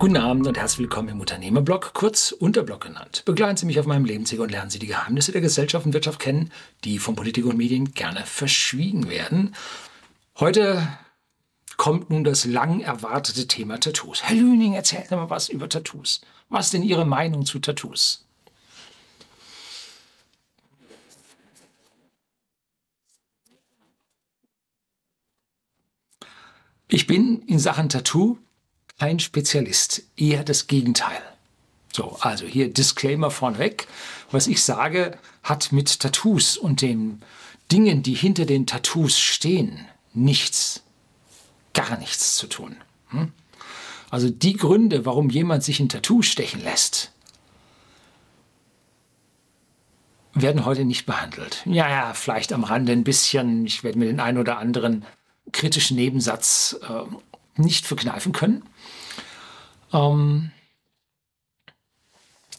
Guten Abend und herzlich willkommen im Unternehmerblog, kurz Unterblog genannt. Begleiten Sie mich auf meinem Lebensweg und lernen Sie die Geheimnisse der Gesellschaft und Wirtschaft kennen, die von Politik und Medien gerne verschwiegen werden. Heute kommt nun das lang erwartete Thema Tattoos. Herr Lüning, erzählen Sie mal was über Tattoos. Was ist denn Ihre Meinung zu Tattoos? Ich bin in Sachen Tattoo ein Spezialist, eher das Gegenteil. So, also hier Disclaimer vorneweg. Was ich sage, hat mit Tattoos und den Dingen, die hinter den Tattoos stehen, nichts, gar nichts zu tun. Hm? Also die Gründe, warum jemand sich ein Tattoo stechen lässt, werden heute nicht behandelt. Ja, ja, vielleicht am Rande ein bisschen. Ich werde mir den einen oder anderen kritischen Nebensatz äh, nicht verkneifen können. Ähm,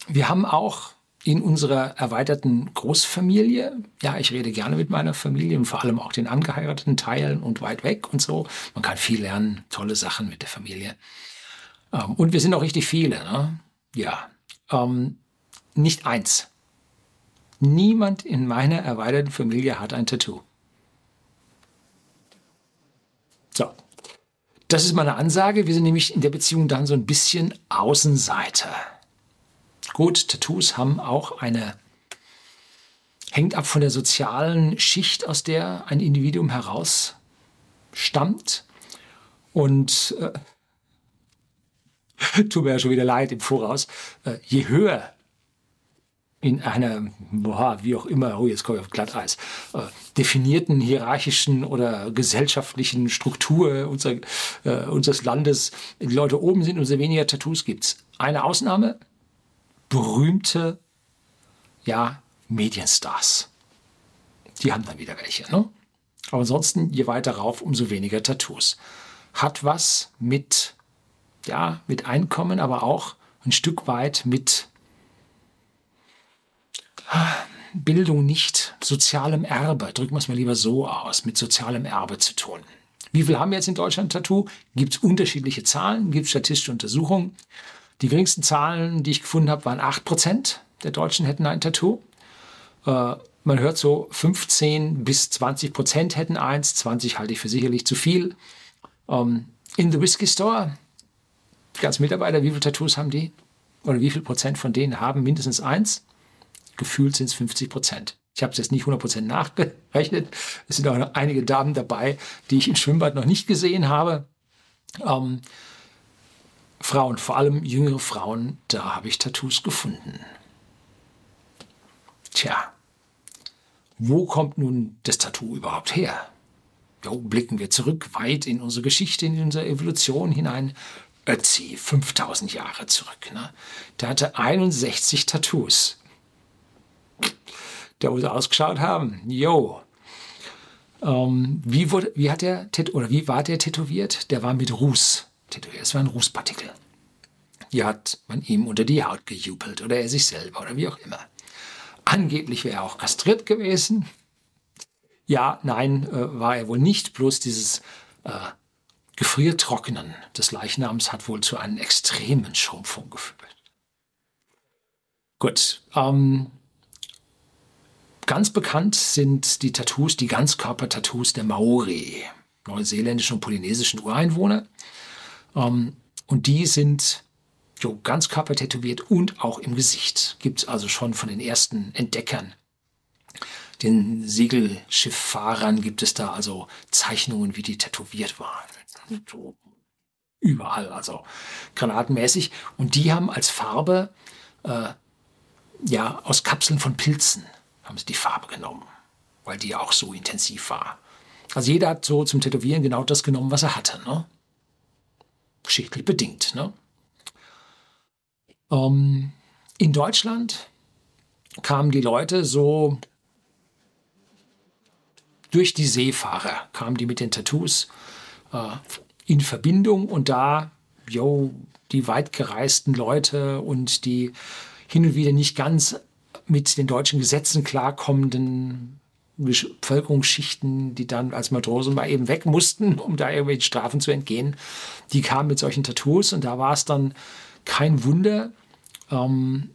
wir haben auch in unserer erweiterten Großfamilie, ja, ich rede gerne mit meiner Familie und vor allem auch den angeheirateten Teilen und weit weg und so. Man kann viel lernen, tolle Sachen mit der Familie. Ähm, und wir sind auch richtig viele, ne? Ja. Ähm, nicht eins. Niemand in meiner erweiterten Familie hat ein Tattoo. So, das ist meine Ansage. Wir sind nämlich in der Beziehung dann so ein bisschen Außenseiter. Gut, Tattoos haben auch eine, hängt ab von der sozialen Schicht, aus der ein Individuum heraus stammt. Und äh, tut mir ja schon wieder leid im Voraus, äh, je höher in einer, boah, wie auch immer, oh, jetzt komme ich auf Glatteis, äh, definierten hierarchischen oder gesellschaftlichen Struktur unser, äh, unseres Landes die Leute oben sind, umso weniger Tattoos gibt's. Eine Ausnahme, berühmte, ja, Medienstars. Die haben dann wieder welche, ne? Aber ansonsten, je weiter rauf, umso weniger Tattoos. Hat was mit, ja, mit Einkommen, aber auch ein Stück weit mit Bildung nicht sozialem Erbe, drücken wir es mal lieber so aus, mit sozialem Erbe zu tun. Wie viel haben wir jetzt in Deutschland Tattoo? Gibt es unterschiedliche Zahlen, gibt statistische Untersuchungen. Die geringsten Zahlen, die ich gefunden habe, waren 8% der Deutschen hätten ein Tattoo. Äh, man hört so 15 bis 20 Prozent hätten eins, 20 halte ich für sicherlich zu viel. Ähm, in the Whisky Store, die ganzen Mitarbeiter, wie viele Tattoos haben die? Oder wie viel Prozent von denen haben mindestens eins? Gefühlt sind es 50 Prozent. Ich habe es jetzt nicht 100 Prozent nachgerechnet. Es sind auch noch einige Damen dabei, die ich im Schwimmbad noch nicht gesehen habe. Ähm, Frauen, vor allem jüngere Frauen, da habe ich Tattoos gefunden. Tja, wo kommt nun das Tattoo überhaupt her? Jo, blicken wir zurück weit in unsere Geschichte, in unsere Evolution hinein. Ötzi, 5000 Jahre zurück. Ne? Der hatte 61 Tattoos der muss ausgeschaut haben. Jo. Ähm, wie, wie, hat der, oder wie war der tätowiert? Der war mit Ruß tätowiert. Es war ein Rußpartikel. Die hat man ihm unter die Haut gejubelt oder er sich selber oder wie auch immer. Angeblich wäre er auch kastriert gewesen. Ja, nein, äh, war er wohl nicht. Bloß dieses äh, Gefriertrocknen des Leichnams hat wohl zu einer extremen Schrumpfung geführt. Gut, ähm, Ganz bekannt sind die Tattoos, die Ganzkörper-Tattoos der Maori, neuseeländischen und polynesischen Ureinwohner. Ähm, und die sind jo, Ganzkörper tätowiert und auch im Gesicht. Gibt es also schon von den ersten Entdeckern. Den Segelschifffahrern gibt es da also Zeichnungen, wie die tätowiert waren. Überall, also granatenmäßig. Und die haben als Farbe äh, ja aus Kapseln von Pilzen haben sie die Farbe genommen, weil die ja auch so intensiv war. Also jeder hat so zum Tätowieren genau das genommen, was er hatte. Ne? Geschichtlich bedingt. Ne? Ähm, in Deutschland kamen die Leute so durch die Seefahrer, kamen die mit den Tattoos äh, in Verbindung und da, yo, die weit gereisten Leute und die hin und wieder nicht ganz mit den deutschen Gesetzen klarkommenden Bevölkerungsschichten, die dann als Matrosen mal eben weg mussten, um da irgendwelchen Strafen zu entgehen, die kamen mit solchen Tattoos und da war es dann kein Wunder, ähm,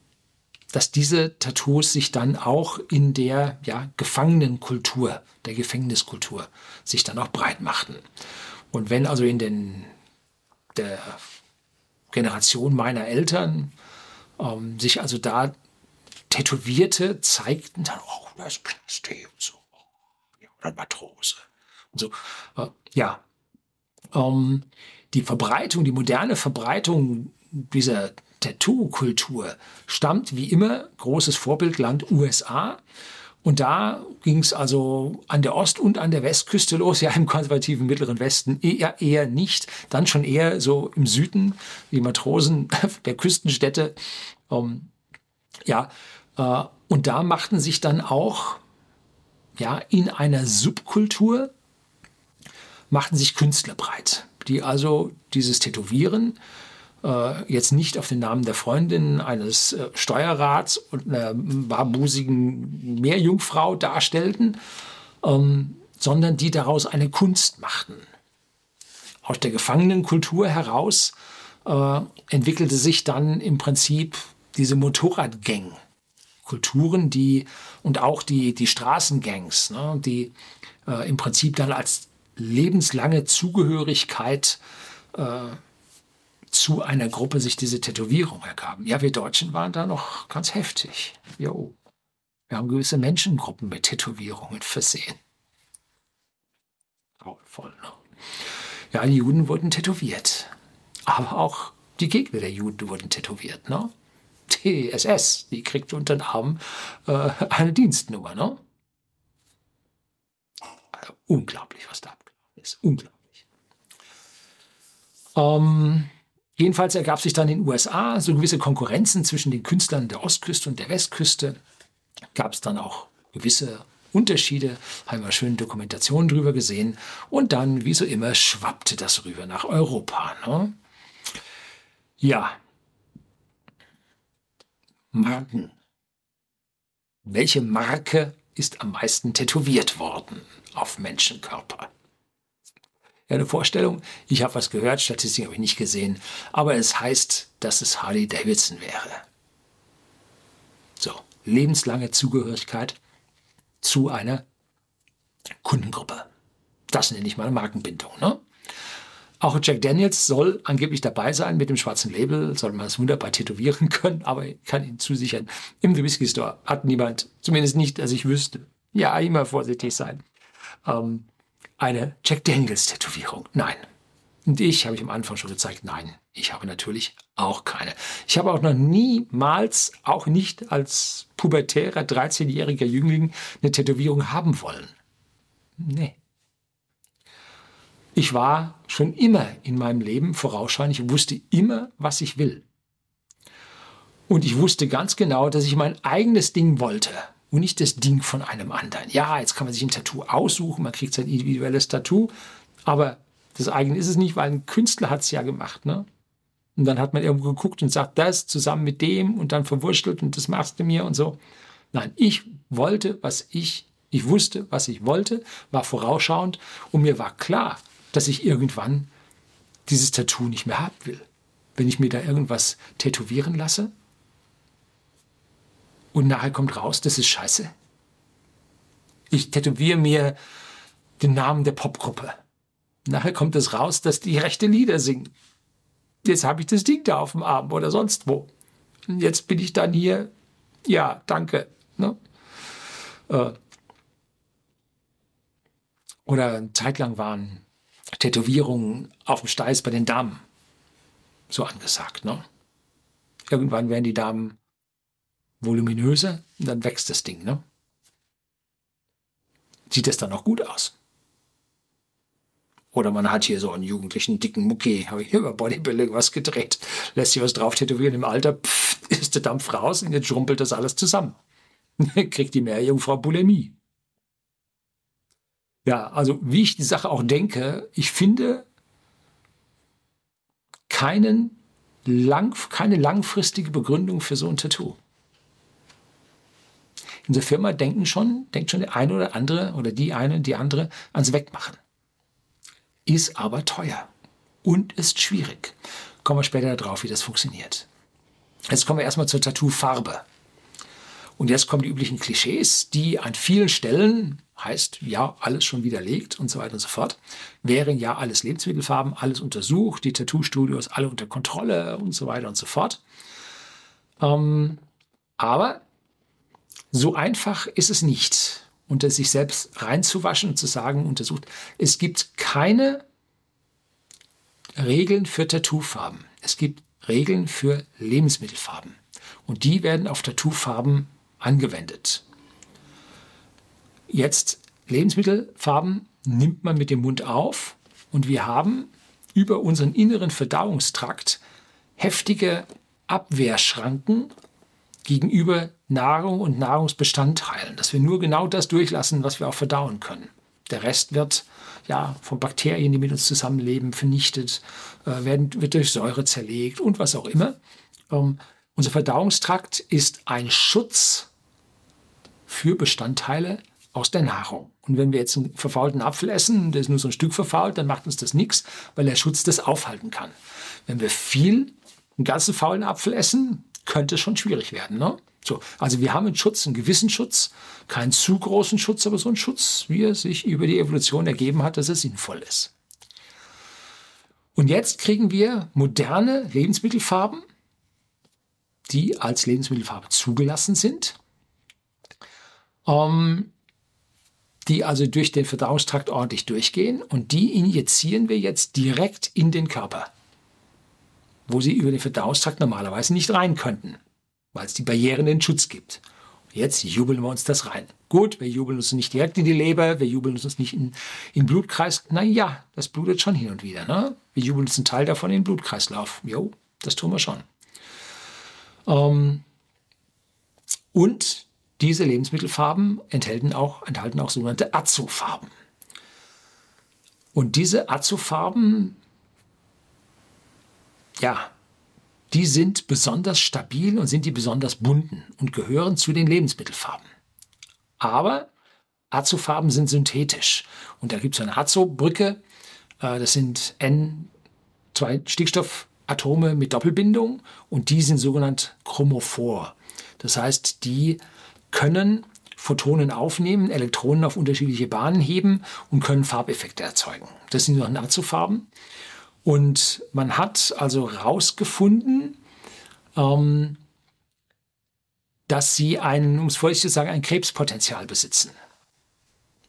dass diese Tattoos sich dann auch in der ja, Gefangenenkultur, der Gefängniskultur, sich dann auch breit machten. Und wenn also in den, der Generation meiner Eltern ähm, sich also da Tätowierte zeigten, dann, oh, das ist Knasti und so, ja, oder Matrose und so. Äh, ja, ähm, die Verbreitung, die moderne Verbreitung dieser Tattoo-Kultur stammt wie immer, großes Vorbildland USA. Und da ging es also an der Ost- und an der Westküste los, ja im konservativen Mittleren Westen eher, eher nicht, dann schon eher so im Süden, die Matrosen der Küstenstädte. Ähm, ja, und da machten sich dann auch ja, in einer Subkultur, machten sich Künstler breit, die also dieses Tätowieren äh, jetzt nicht auf den Namen der Freundin eines äh, Steuerrats und einer barbusigen Meerjungfrau darstellten, ähm, sondern die daraus eine Kunst machten. Aus der Gefangenenkultur heraus äh, entwickelte sich dann im Prinzip diese Motorradgang. Kulturen, die und auch die, die Straßengangs, ne, die äh, im Prinzip dann als lebenslange Zugehörigkeit äh, zu einer Gruppe sich diese Tätowierung ergaben. Ja, wir Deutschen waren da noch ganz heftig. Jo. Wir haben gewisse Menschengruppen mit Tätowierungen versehen. Grauenvoll, ne? Ja, die Juden wurden tätowiert. Aber auch die Gegner der Juden wurden tätowiert, ne? Die SS, die kriegt unter den Arm äh, eine Dienstnummer, ne? Also, unglaublich, was da abgelaufen ist. Unglaublich. Ähm, Jedenfalls ergab sich dann in den USA so gewisse Konkurrenzen zwischen den Künstlern der Ostküste und der Westküste. Gab es dann auch gewisse Unterschiede, haben wir schöne Dokumentationen drüber gesehen. Und dann, wie so immer, schwappte das rüber nach Europa. Ne? Ja. Marken. Welche Marke ist am meisten tätowiert worden auf Menschenkörper? Ja, eine Vorstellung. Ich habe was gehört, Statistik habe ich nicht gesehen. Aber es heißt, dass es Harley Davidson wäre. So, lebenslange Zugehörigkeit zu einer Kundengruppe. Das nenne ich mal Markenbindung. Ne? Auch Jack Daniels soll angeblich dabei sein mit dem schwarzen Label, soll man es wunderbar tätowieren können, aber ich kann Ihnen zusichern, im The Whisky Store hat niemand, zumindest nicht, dass ich wüsste. Ja, immer vorsichtig sein. Ähm, eine Jack Daniels Tätowierung. Nein. Und ich, habe ich am Anfang schon gezeigt, nein, ich habe natürlich auch keine. Ich habe auch noch niemals, auch nicht als pubertärer 13-jähriger Jüngling, eine Tätowierung haben wollen. Nee. Ich war schon immer in meinem Leben vorausschauend. Ich wusste immer, was ich will. Und ich wusste ganz genau, dass ich mein eigenes Ding wollte und nicht das Ding von einem anderen. Ja, jetzt kann man sich ein Tattoo aussuchen, man kriegt sein individuelles Tattoo, aber das eigene ist es nicht, weil ein Künstler hat es ja gemacht. Ne? Und dann hat man irgendwo geguckt und sagt, das zusammen mit dem und dann verwurschtelt und das machst du mir und so. Nein, ich wollte, was ich, ich wusste, was ich wollte, war vorausschauend und mir war klar, dass ich irgendwann dieses Tattoo nicht mehr haben will. Wenn ich mir da irgendwas tätowieren lasse, und nachher kommt raus, das ist scheiße. Ich tätowiere mir den Namen der Popgruppe. Nachher kommt es raus, dass die rechte Lieder singen. Jetzt habe ich das Ding da auf dem Arm oder sonst wo. Und jetzt bin ich dann hier, ja, danke. Ne? Äh. Oder eine Zeit lang waren Tätowierungen auf dem Steiß bei den Damen so angesagt. Ne? Irgendwann werden die Damen voluminöser, dann wächst das Ding. Ne? Sieht es dann auch gut aus? Oder man hat hier so einen jugendlichen dicken Mucki, habe ich hier über Bodybuilding was gedreht, lässt sich was drauf tätowieren im Alter, pff, ist der Dampf raus und jetzt schrumpelt das alles zusammen. Kriegt die Meerjungfrau Bulimie. Ja, also wie ich die Sache auch denke, ich finde keinen lang, keine langfristige Begründung für so ein Tattoo. Unsere Firma denken schon, denkt schon der eine oder andere oder die eine, die andere ans Wegmachen. Ist aber teuer und ist schwierig. Kommen wir später darauf, wie das funktioniert. Jetzt kommen wir erstmal zur Tattoo-Farbe. Und jetzt kommen die üblichen Klischees, die an vielen Stellen, heißt ja alles schon widerlegt und so weiter und so fort, wären ja alles Lebensmittelfarben, alles untersucht, die Tattoo-Studios alle unter Kontrolle und so weiter und so fort. Ähm, aber so einfach ist es nicht, unter sich selbst reinzuwaschen und zu sagen, untersucht. Es gibt keine Regeln für Tattoofarben. Es gibt Regeln für Lebensmittelfarben. Und die werden auf Tattoofarben angewendet. Jetzt Lebensmittelfarben nimmt man mit dem Mund auf und wir haben über unseren inneren Verdauungstrakt heftige Abwehrschranken gegenüber Nahrung und Nahrungsbestandteilen, dass wir nur genau das durchlassen, was wir auch verdauen können. Der Rest wird ja von Bakterien, die mit uns zusammenleben, vernichtet, äh, werden, wird durch Säure zerlegt und was auch immer. Ähm, unser Verdauungstrakt ist ein Schutz für Bestandteile aus der Nahrung. Und wenn wir jetzt einen verfaulten Apfel essen, der ist nur so ein Stück verfault, dann macht uns das nichts, weil der Schutz das aufhalten kann. Wenn wir viel einen ganzen faulen Apfel essen, könnte es schon schwierig werden. Ne? So, also wir haben einen Schutz, einen gewissen Schutz, keinen zu großen Schutz, aber so einen Schutz, wie er sich über die Evolution ergeben hat, dass er sinnvoll ist. Und jetzt kriegen wir moderne Lebensmittelfarben, die als Lebensmittelfarbe zugelassen sind, ähm, die also durch den Verdauungstrakt ordentlich durchgehen und die injizieren wir jetzt direkt in den Körper, wo sie über den Verdauungstrakt normalerweise nicht rein könnten, weil es die Barrieren den Schutz gibt. Jetzt jubeln wir uns das rein. Gut, wir jubeln uns nicht direkt in die Leber, wir jubeln uns nicht in, den Blutkreis. Naja, das blutet schon hin und wieder. Ne? Wir jubeln uns einen Teil davon in den Blutkreislauf. Jo, das tun wir schon. Ähm, und diese Lebensmittelfarben enthalten auch, enthalten auch sogenannte Azofarben. Und diese Azofarben, ja, die sind besonders stabil und sind die besonders bunten und gehören zu den Lebensmittelfarben. Aber Azofarben sind synthetisch. Und da gibt es eine Azobrücke, äh, das sind N, zwei Stickstoffatome mit Doppelbindung und die sind sogenannt chromophor. Das heißt, die können Photonen aufnehmen, Elektronen auf unterschiedliche Bahnen heben und können Farbeffekte erzeugen. Das sind noch Nazofarben. Und man hat also herausgefunden, ähm, dass sie ein, um es vorsichtig zu sagen, ein Krebspotenzial besitzen.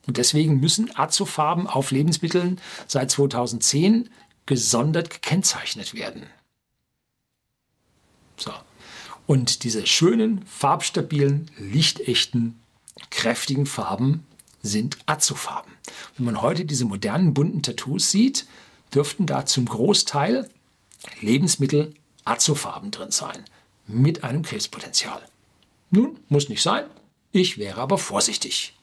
Und deswegen müssen Azofarben auf Lebensmitteln seit 2010 gesondert gekennzeichnet werden. So. Und diese schönen, farbstabilen, lichtechten, kräftigen Farben sind Azofarben. Wenn man heute diese modernen bunten Tattoos sieht, dürften da zum Großteil Lebensmittel Azofarben drin sein, mit einem Krebspotenzial. Nun, muss nicht sein, ich wäre aber vorsichtig.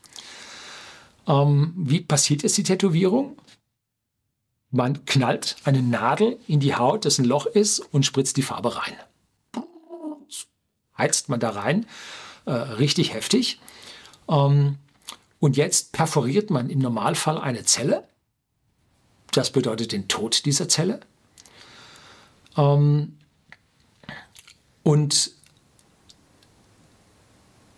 Ähm, wie passiert jetzt die Tätowierung? Man knallt eine Nadel in die Haut, das ein Loch ist, und spritzt die Farbe rein heizt man da rein, äh, richtig heftig. Ähm, und jetzt perforiert man im Normalfall eine Zelle. Das bedeutet den Tod dieser Zelle. Ähm, und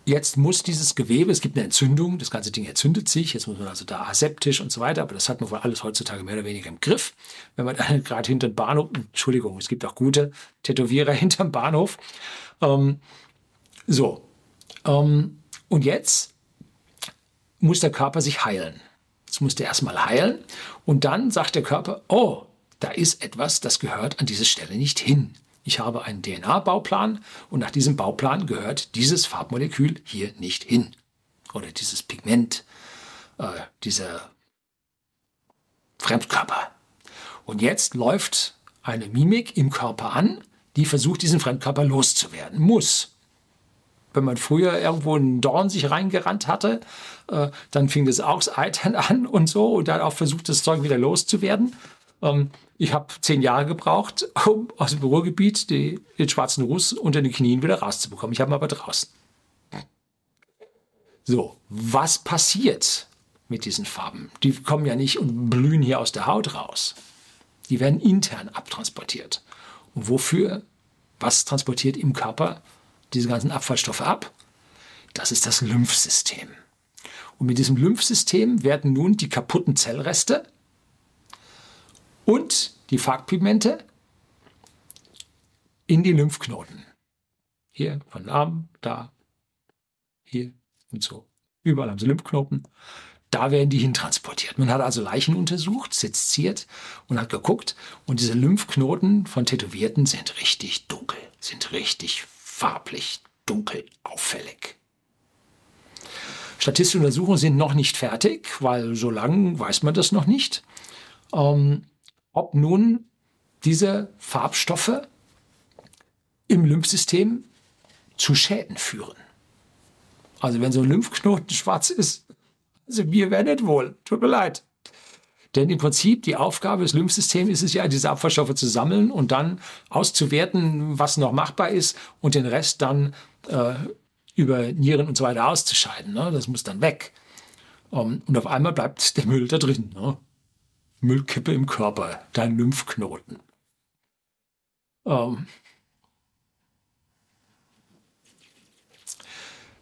Jetzt muss dieses Gewebe, es gibt eine Entzündung, das ganze Ding entzündet sich, jetzt muss man also da aseptisch und so weiter, aber das hat man wohl alles heutzutage mehr oder weniger im Griff. Wenn man dann gerade hinter dem Bahnhof, Entschuldigung, es gibt auch gute Tätowierer hinterm Bahnhof. Ähm, so, ähm, und jetzt muss der Körper sich heilen. Jetzt muss der erstmal heilen und dann sagt der Körper, oh, da ist etwas, das gehört an diese Stelle nicht hin. Ich habe einen DNA-Bauplan und nach diesem Bauplan gehört dieses Farbmolekül hier nicht hin. Oder dieses Pigment, äh, dieser Fremdkörper. Und jetzt läuft eine Mimik im Körper an, die versucht, diesen Fremdkörper loszuwerden. Muss. Wenn man früher irgendwo einen Dorn sich reingerannt hatte, äh, dann fing das Eitern an und so und dann auch versucht, das Zeug wieder loszuwerden. Ähm, ich habe zehn Jahre gebraucht, um aus dem Bürogebiet die, den schwarzen Ruß unter den Knien wieder rauszubekommen. Ich habe ihn aber draußen. So, was passiert mit diesen Farben? Die kommen ja nicht und blühen hier aus der Haut raus. Die werden intern abtransportiert. Und wofür? Was transportiert im Körper diese ganzen Abfallstoffe ab? Das ist das Lymphsystem. Und mit diesem Lymphsystem werden nun die kaputten Zellreste und die Farbpigmente in die Lymphknoten. Hier von Armen, da, hier und so. Überall haben sie Lymphknoten. Da werden die hintransportiert. Man hat also Leichen untersucht, seziert und hat geguckt. Und diese Lymphknoten von Tätowierten sind richtig dunkel, sind richtig farblich dunkel, auffällig. Statistische Untersuchungen sind noch nicht fertig, weil so lange weiß man das noch nicht. Ähm, ob nun diese Farbstoffe im Lymphsystem zu Schäden führen. Also wenn so ein Lymphknoten schwarz ist, also mir wäre nicht wohl. Tut mir leid. Denn im Prinzip die Aufgabe des Lymphsystems ist es ja, diese Abfallstoffe zu sammeln und dann auszuwerten, was noch machbar ist und den Rest dann äh, über Nieren und so weiter auszuscheiden. Ne? Das muss dann weg. Um, ähm, und auf einmal bleibt der Müll da drin. Ne? Müllkippe im Körper, dein Lymphknoten. Ähm,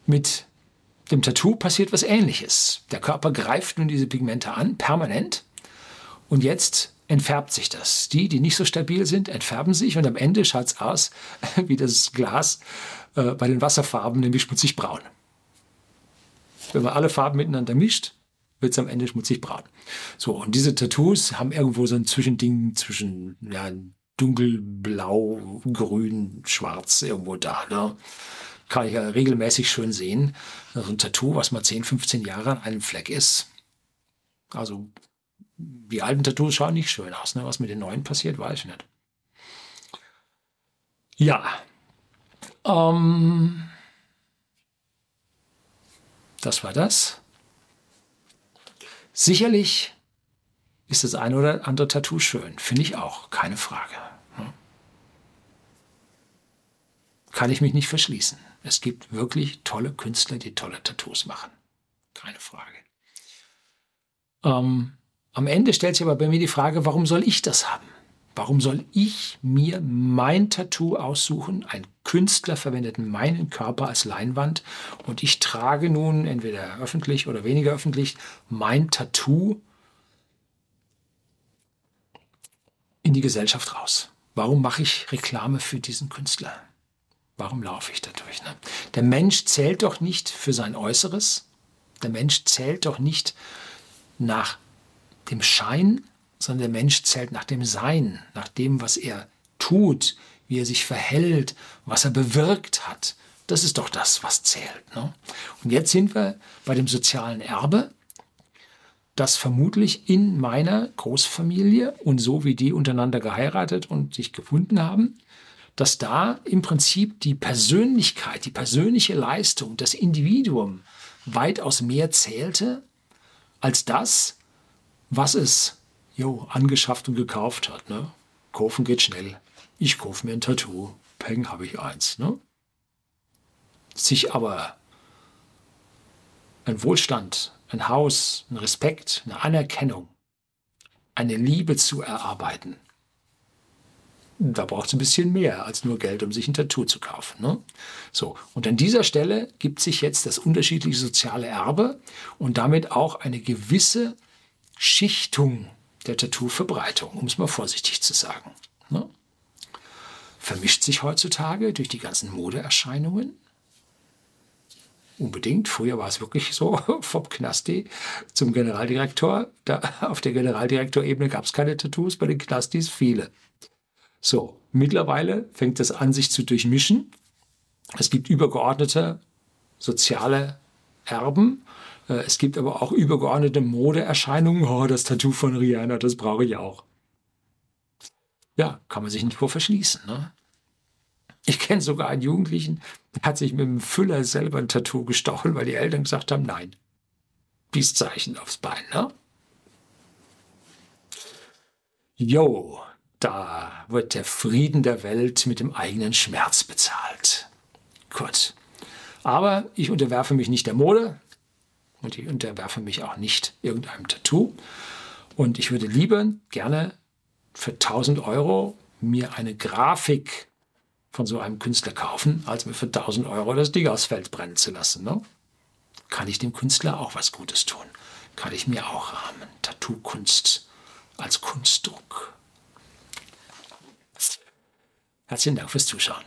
mit dem Tattoo passiert was Ähnliches. Der Körper greift nun diese Pigmente an, permanent. Und jetzt entfärbt sich das. Die, die nicht so stabil sind, entfärben sich und am Ende schaut es aus wie das Glas äh, bei den Wasserfarben, nämlich schmutzig braun. Wenn man alle Farben miteinander mischt, wird es am Ende schmutzig braun. So, und diese Tattoos haben irgendwo so ein Zwischending zwischen ja, dunkelblau, grün, schwarz irgendwo da. Ne? kann ich ja regelmäßig schön sehen. So ein Tattoo, was mal 10, 15 Jahre an einem Fleck ist. Also die alten Tattoos schauen nicht schön aus. Ne? Was mit den neuen passiert, weiß ich nicht. Ja. Ähm, das war das. Sicherlich ist das eine oder andere Tattoo schön. Finde ich auch, keine Frage. Kann ich mich nicht verschließen. Es gibt wirklich tolle Künstler, die tolle Tattoos machen. Keine Frage. Ähm, am Ende stellt sich aber bei mir die Frage, warum soll ich das haben? Warum soll ich mir mein Tattoo aussuchen? Ein Künstler verwendet meinen Körper als Leinwand und ich trage nun entweder öffentlich oder weniger öffentlich mein Tattoo in die Gesellschaft raus. Warum mache ich Reklame für diesen Künstler? Warum laufe ich da durch? Ne? Der Mensch zählt doch nicht für sein Äußeres. Der Mensch zählt doch nicht nach dem Schein, sondern der Mensch zählt nach dem Sein, nach dem, was er tut, wie er sich verhält, was er bewirkt hat. Das ist doch das, was zählt. Ne? Und jetzt sind wir bei dem sozialen Erbe, das vermutlich in meiner Großfamilie und so wie die untereinander geheiratet und sich gefunden haben, dass da im Prinzip die Persönlichkeit, die persönliche Leistung, das Individuum weitaus mehr zählte als das, was es jo, angeschafft und gekauft hat. Ne? Kaufen geht schnell. Ich kaufe mir ein Tattoo. Peng habe ich eins. Ne? Sich aber ein Wohlstand, ein Haus, ein Respekt, eine Anerkennung, eine Liebe zu erarbeiten, da braucht es ein bisschen mehr als nur Geld, um sich ein Tattoo zu kaufen. Ne? So, und an dieser Stelle gibt sich jetzt das unterschiedliche soziale Erbe und damit auch eine gewisse Schichtung der Tattoo-Verbreitung, um es mal vorsichtig zu sagen. Ne? Vermischt sich heutzutage durch die ganzen Modeerscheinungen. Unbedingt. Früher war es wirklich so, vom Knasti zum Generaldirektor. Da, auf der Generaldirektorebene gab es keine Tattoos, bei den Knastis viele. So, mittlerweile fängt das an, sich zu durchmischen. Es gibt übergeordnete soziale Erben. Äh, es gibt aber auch übergeordnete Modeerscheinungen. Oh, das Tattoo von Rihanna, das brauche ich auch. Ja, kann man sich nicht vor verschließen. Ne? Ich kenne sogar einen Jugendlichen, der hat sich mit dem Füller selber ein Tattoo gestochen, weil die Eltern gesagt haben, nein. Peace-Zeichen aufs Bein, ne? Jo, da wird der Frieden der Welt mit dem eigenen Schmerz bezahlt. Gut. Aber ich unterwerfe mich nicht der Mode. Und ich unterwerfe mich auch nicht irgendeinem Tattoo. Und ich würde lieber gerne für 1000 Euro mir eine Grafik von so einem Künstler kaufen, als mir für 1000 Euro das Ding aufs Feld brennen zu lassen. Ne? Kann ich dem Künstler auch was Gutes tun? Kann ich mir auch rahmen? Tattoo-Kunst als Kunstdruck. Herzlichen Dank fürs Zuschauen.